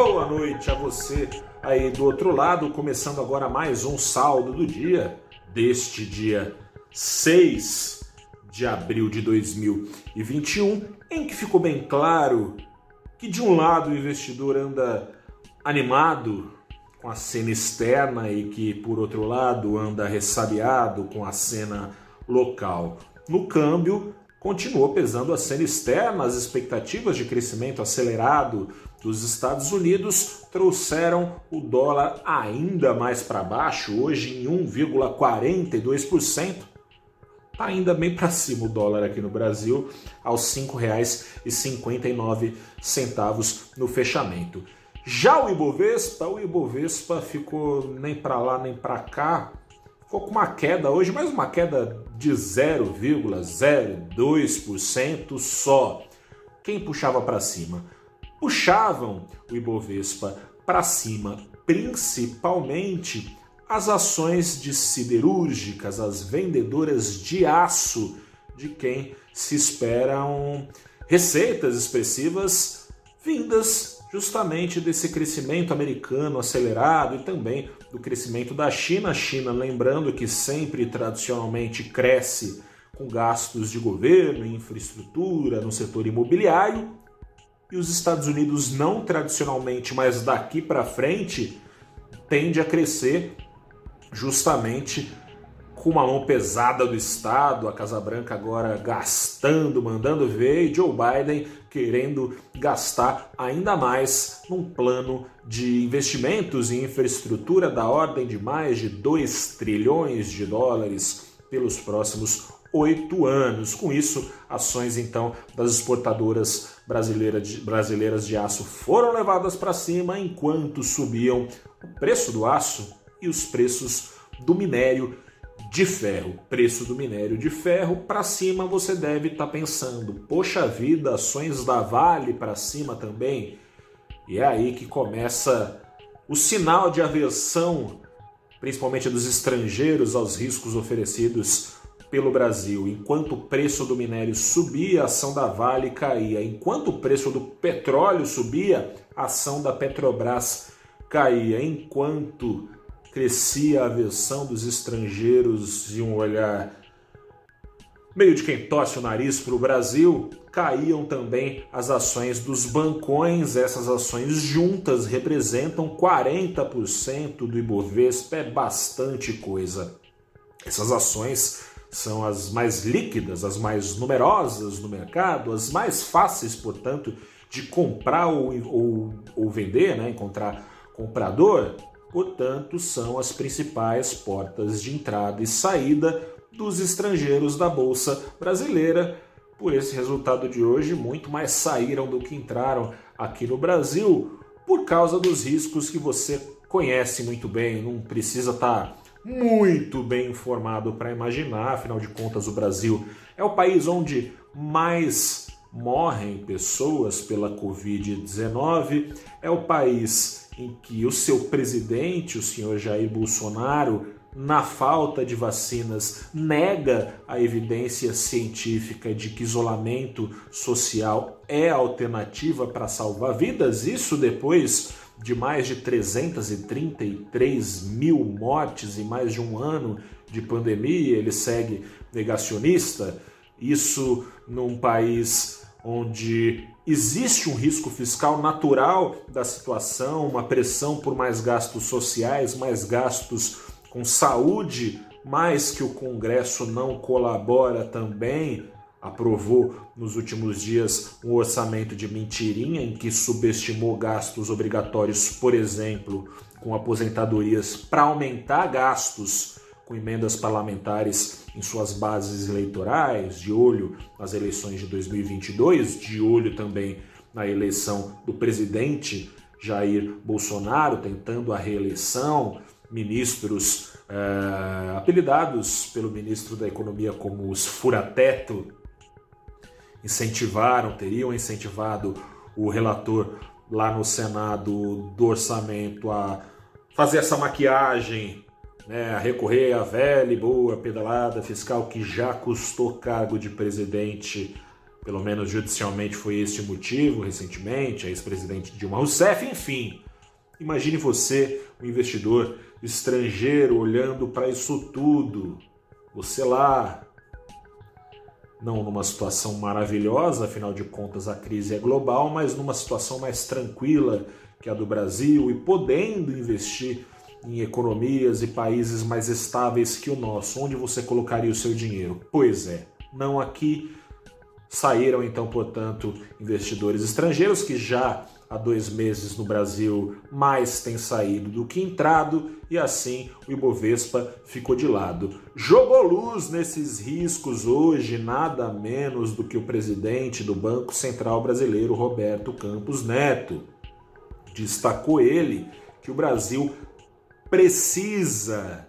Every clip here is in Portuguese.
Boa noite a você aí do outro lado, começando agora mais um saldo do dia, deste dia 6 de abril de 2021, em que ficou bem claro que de um lado o investidor anda animado com a cena externa e que por outro lado anda ressabiado com a cena local. No câmbio, continuou pesando a cena externa, as expectativas de crescimento acelerado dos Estados Unidos trouxeram o dólar ainda mais para baixo, hoje em 1,42%. Está ainda bem para cima o dólar aqui no Brasil, aos R$ 5,59 no fechamento. Já o Ibovespa, o Ibovespa ficou nem para lá nem para cá, ficou com uma queda hoje, mais uma queda de 0,02% só. Quem puxava para cima? Puxavam o Ibovespa para cima, principalmente as ações de siderúrgicas, as vendedoras de aço, de quem se esperam receitas expressivas vindas justamente desse crescimento americano acelerado e também do crescimento da China. A China, lembrando que sempre tradicionalmente cresce com gastos de governo, infraestrutura, no setor imobiliário, e os Estados Unidos não tradicionalmente, mas daqui para frente tende a crescer justamente com uma mão pesada do Estado, a Casa Branca agora gastando, mandando ver, e Joe Biden querendo gastar ainda mais num plano de investimentos em infraestrutura da ordem de mais de 2 trilhões de dólares pelos próximos oito anos. Com isso, ações então das exportadoras brasileiras de, brasileiras de aço foram levadas para cima enquanto subiam o preço do aço e os preços do minério de ferro, preço do minério de ferro para cima, você deve estar tá pensando, poxa vida, ações da Vale para cima também. E é aí que começa o sinal de aversão, principalmente dos estrangeiros, aos riscos oferecidos pelo Brasil. Enquanto o preço do minério subia, a ação da Vale caía. Enquanto o preço do petróleo subia, a ação da Petrobras caía. Enquanto crescia a aversão dos estrangeiros e um olhar meio de quem torce o nariz para o Brasil, caíam também as ações dos bancões. Essas ações juntas representam 40% do Ibovespa, é bastante coisa. Essas ações são as mais líquidas, as mais numerosas no mercado, as mais fáceis, portanto, de comprar ou, ou, ou vender, né? encontrar comprador portanto, são as principais portas de entrada e saída dos estrangeiros da Bolsa Brasileira. Por esse resultado de hoje, muito mais saíram do que entraram aqui no Brasil, por causa dos riscos que você conhece muito bem, não precisa estar muito bem informado para imaginar, afinal de contas, o Brasil é o país onde mais morrem pessoas pela Covid-19, é o país em que o seu presidente, o senhor Jair Bolsonaro, na falta de vacinas, nega a evidência científica de que isolamento social é alternativa para salvar vidas. Isso depois de mais de 333 mil mortes em mais de um ano de pandemia, ele segue negacionista. Isso num país onde existe um risco fiscal natural da situação, uma pressão por mais gastos sociais, mais gastos com saúde, mas que o Congresso não colabora também. Aprovou nos últimos dias um orçamento de mentirinha em que subestimou gastos obrigatórios, por exemplo, com aposentadorias para aumentar gastos com emendas parlamentares em suas bases eleitorais, de olho nas eleições de 2022, de olho também na eleição do presidente Jair Bolsonaro, tentando a reeleição, ministros é, apelidados pelo ministro da Economia como os furateto incentivaram, teriam incentivado o relator lá no Senado do orçamento a fazer essa maquiagem né, a recorrer à velha e boa pedalada fiscal que já custou cargo de presidente pelo menos judicialmente foi este o motivo recentemente, a ex-presidente Dilma Rousseff, enfim. Imagine você, um investidor estrangeiro, olhando para isso tudo. Você lá, não numa situação maravilhosa, afinal de contas a crise é global, mas numa situação mais tranquila que a do Brasil e podendo investir em economias e países mais estáveis que o nosso. Onde você colocaria o seu dinheiro? Pois é, não aqui. Saíram então, portanto, investidores estrangeiros que já há dois meses no Brasil mais tem saído do que entrado e assim o Ibovespa ficou de lado. Jogou luz nesses riscos hoje nada menos do que o presidente do Banco Central Brasileiro, Roberto Campos Neto. Destacou ele que o Brasil precisa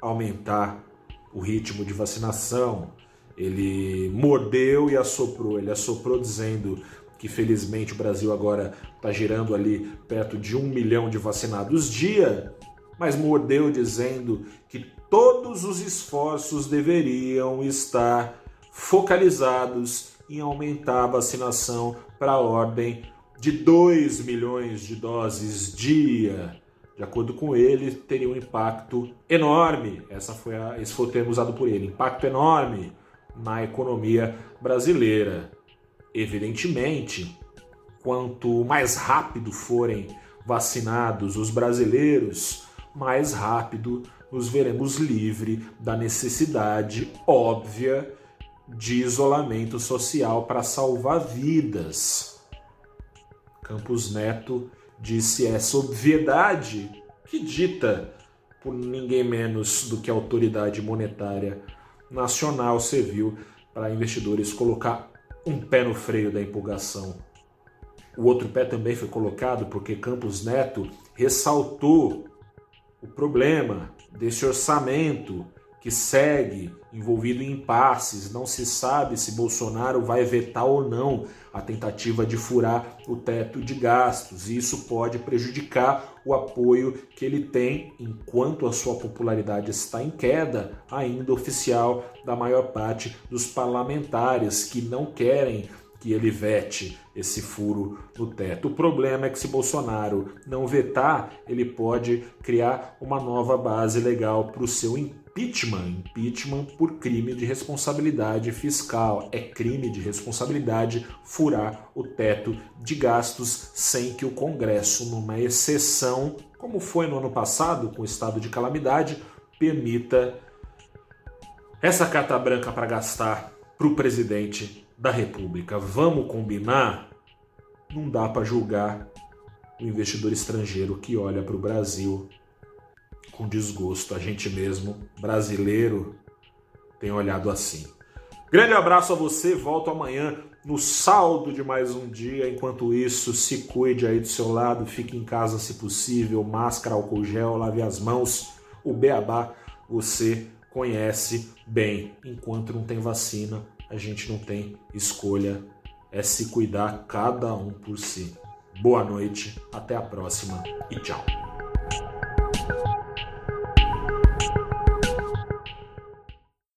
aumentar o ritmo de vacinação. Ele mordeu e assoprou. Ele assoprou dizendo que felizmente o Brasil agora está girando ali perto de um milhão de vacinados dia, mas mordeu dizendo que todos os esforços deveriam estar focalizados em aumentar a vacinação para a ordem de 2 milhões de doses dia. De acordo com ele, teria um impacto enorme. Essa foi a, esse foi o termo usado por ele: impacto enorme na economia brasileira. Evidentemente, quanto mais rápido forem vacinados os brasileiros, mais rápido nos veremos livre da necessidade óbvia de isolamento social para salvar vidas. Campos Neto disse essa obviedade que dita por ninguém menos do que a autoridade monetária nacional serviu para investidores colocar um pé no freio da empolgação. O outro pé também foi colocado porque Campos Neto ressaltou o problema desse orçamento que segue envolvido em impasses. Não se sabe se Bolsonaro vai vetar ou não a tentativa de furar o teto de gastos. E isso pode prejudicar o apoio que ele tem, enquanto a sua popularidade está em queda, ainda oficial, da maior parte dos parlamentares que não querem que ele vete esse furo no teto. O problema é que se Bolsonaro não vetar, ele pode criar uma nova base legal para o seu impeachment. Impeachment por crime de responsabilidade fiscal. É crime de responsabilidade furar o teto de gastos sem que o Congresso, numa exceção, como foi no ano passado com o estado de calamidade, permita essa carta branca para gastar para o presidente da República. Vamos combinar? Não dá para julgar o investidor estrangeiro que olha para o Brasil com desgosto. A gente mesmo, brasileiro, tem olhado assim. Grande abraço a você, volto amanhã no saldo de mais um dia. Enquanto isso, se cuide aí do seu lado, fique em casa se possível, máscara, álcool gel, lave as mãos. O beabá você conhece bem. Enquanto não tem vacina, a gente não tem escolha, é se cuidar cada um por si. Boa noite, até a próxima e tchau.